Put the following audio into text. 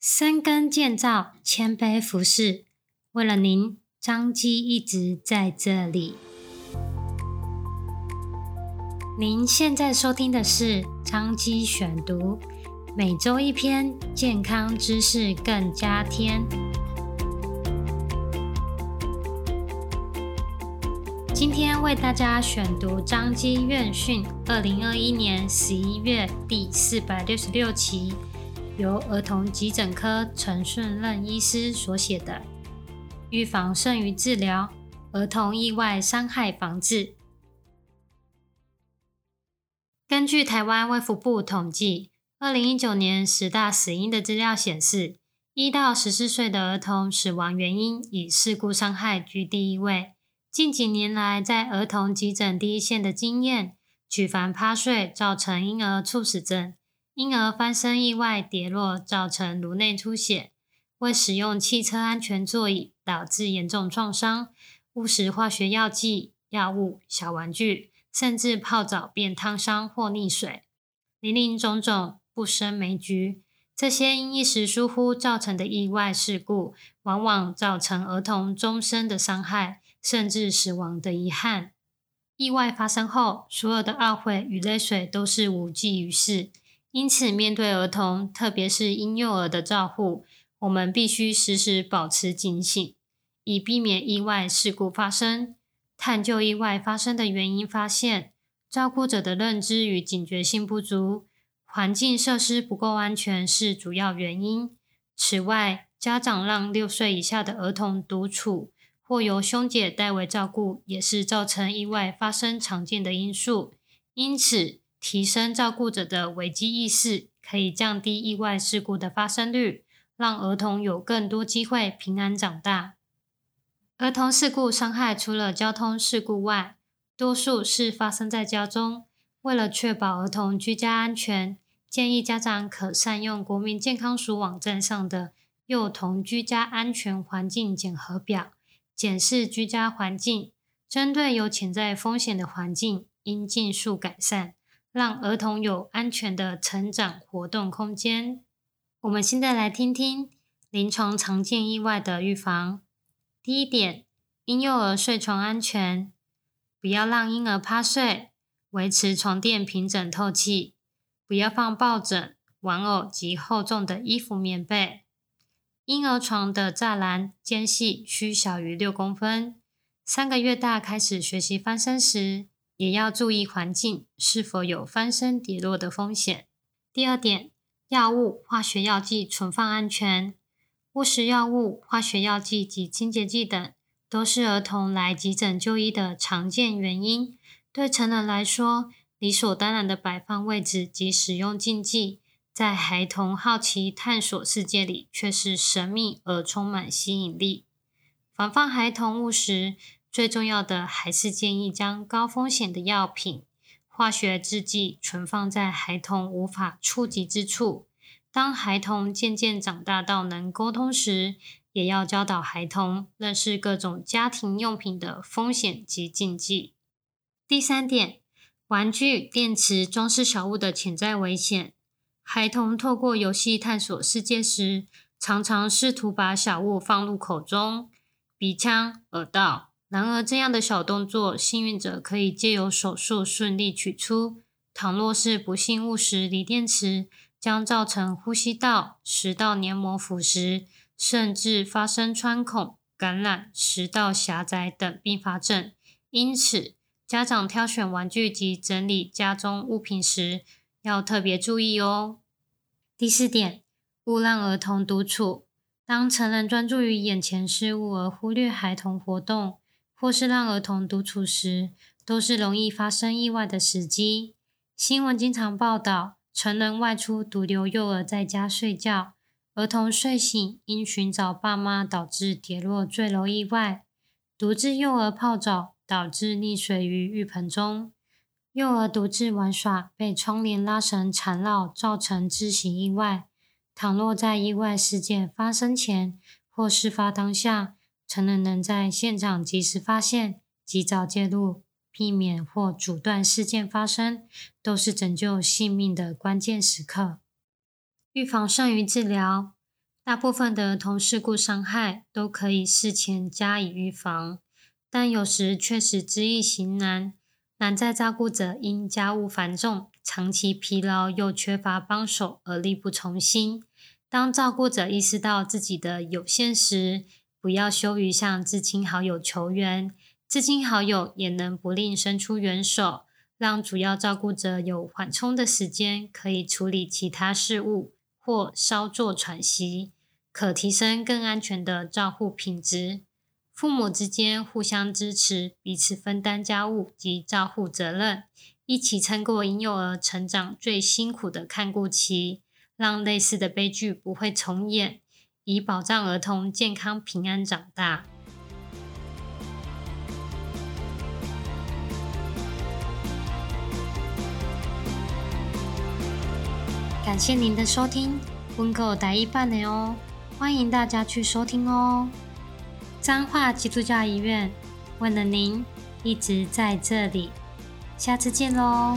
深耕建造，谦卑服侍，为了您，张基一直在这里。您现在收听的是张基选读，每周一篇健康知识更加添。今天为大家选读张基院讯二零二一年十一月第四百六十六期。由儿童急诊科陈顺任医师所写的《预防胜于治疗：儿童意外伤害防治》。根据台湾卫福部统计，二零一九年十大死因的资料显示，一到十四岁的儿童死亡原因以事故伤害居第一位。近几年来，在儿童急诊第一线的经验，举凡趴睡造成婴儿猝死症。婴儿翻身意外跌落造成颅内出血，未使用汽车安全座椅导致严重创伤，误食化学药剂、药物、小玩具，甚至泡澡变烫伤或溺水，林林总总不胜枚举。这些因一时疏忽造成的意外事故，往往造成儿童终身的伤害，甚至死亡的遗憾。意外发生后，所有的懊悔与泪水都是无济于事。因此，面对儿童，特别是婴幼儿的照护，我们必须时时保持警醒，以避免意外事故发生。探究意外发生的原因，发现照顾者的认知与警觉性不足，环境设施不够安全是主要原因。此外，家长让六岁以下的儿童独处或由兄姐代为照顾，也是造成意外发生常见的因素。因此，提升照顾者的危机意识，可以降低意外事故的发生率，让儿童有更多机会平安长大。儿童事故伤害除了交通事故外，多数是发生在家中。为了确保儿童居家安全，建议家长可善用国民健康署网站上的幼童居家安全环境检核表，检视居家环境，针对有潜在风险的环境，应尽速改善。让儿童有安全的成长活动空间。我们现在来听听临床常见意外的预防。第一点，婴幼儿睡床安全，不要让婴儿趴睡，维持床垫平整透气，不要放抱枕、玩偶及厚重的衣服、棉被。婴儿床的栅栏间隙需小于六公分。三个月大开始学习翻身时，也要注意环境是否有翻身跌落的风险。第二点，药物、化学药剂存放安全。误食药物、化学药剂及清洁剂等，都是儿童来急诊就医的常见原因。对成人来说，理所当然的摆放位置及使用禁忌，在孩童好奇探索世界里，却是神秘而充满吸引力。防范孩童误食。最重要的还是建议将高风险的药品、化学制剂存放在孩童无法触及之处。当孩童渐渐长大到能沟通时，也要教导孩童认识各种家庭用品的风险及禁忌。第三点，玩具、电池、装饰小物的潜在危险。孩童透过游戏探索世界时，常常试图把小物放入口中、鼻腔、耳道。然而，这样的小动作，幸运者可以借由手术顺利取出。倘若是不幸误食锂电池，将造成呼吸道、食道黏膜腐蚀，甚至发生穿孔、感染、食道狭窄等并发症。因此，家长挑选玩具及整理家中物品时，要特别注意哦。第四点，勿让儿童独处。当成人专注于眼前事物而忽略孩童活动，或是让儿童独处时，都是容易发生意外的时机。新闻经常报道，成人外出独留幼儿在家睡觉，儿童睡醒因寻找爸妈导致跌落坠楼意外；独自幼儿泡澡导致溺水于浴盆中；幼儿独自玩耍被窗帘拉绳缠绕造成窒息意外。倘若在意外事件发生前或事发当下，成人能在现场及时发现、及早介入，避免或阻断事件发生，都是拯救性命的关键时刻。预防胜于治疗。大部分的儿童事故伤害都可以事前加以预防，但有时确实知易行难，难在照顾者因家务繁重、长期疲劳又缺乏帮手而力不从心。当照顾者意识到自己的有限时，不要羞于向至亲好友求援，至亲好友也能不吝伸出援手，让主要照顾者有缓冲的时间，可以处理其他事务或稍作喘息。可提升更安全的照护品质。父母之间互相支持，彼此分担家务及照护责任，一起撑过婴幼儿成长最辛苦的看顾期，让类似的悲剧不会重演，以保障儿童健康平安长大。感谢您的收听，温狗台语版的哦。欢迎大家去收听哦！彰化基督教医院为了您一直在这里，下次见喽！